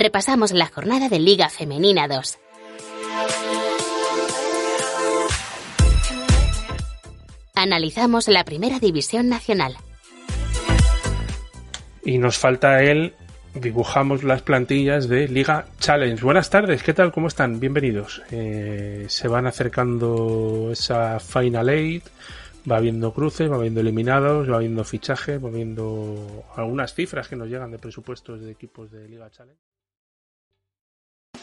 repasamos la jornada de Liga Femenina 2. Analizamos la Primera División Nacional. Y nos falta el dibujamos las plantillas de Liga Challenge. Buenas tardes, ¿qué tal? ¿Cómo están? Bienvenidos. Eh, se van acercando esa Final Eight, va habiendo cruces, va habiendo eliminados, va habiendo fichajes, va habiendo algunas cifras que nos llegan de presupuestos de equipos de Liga Challenge.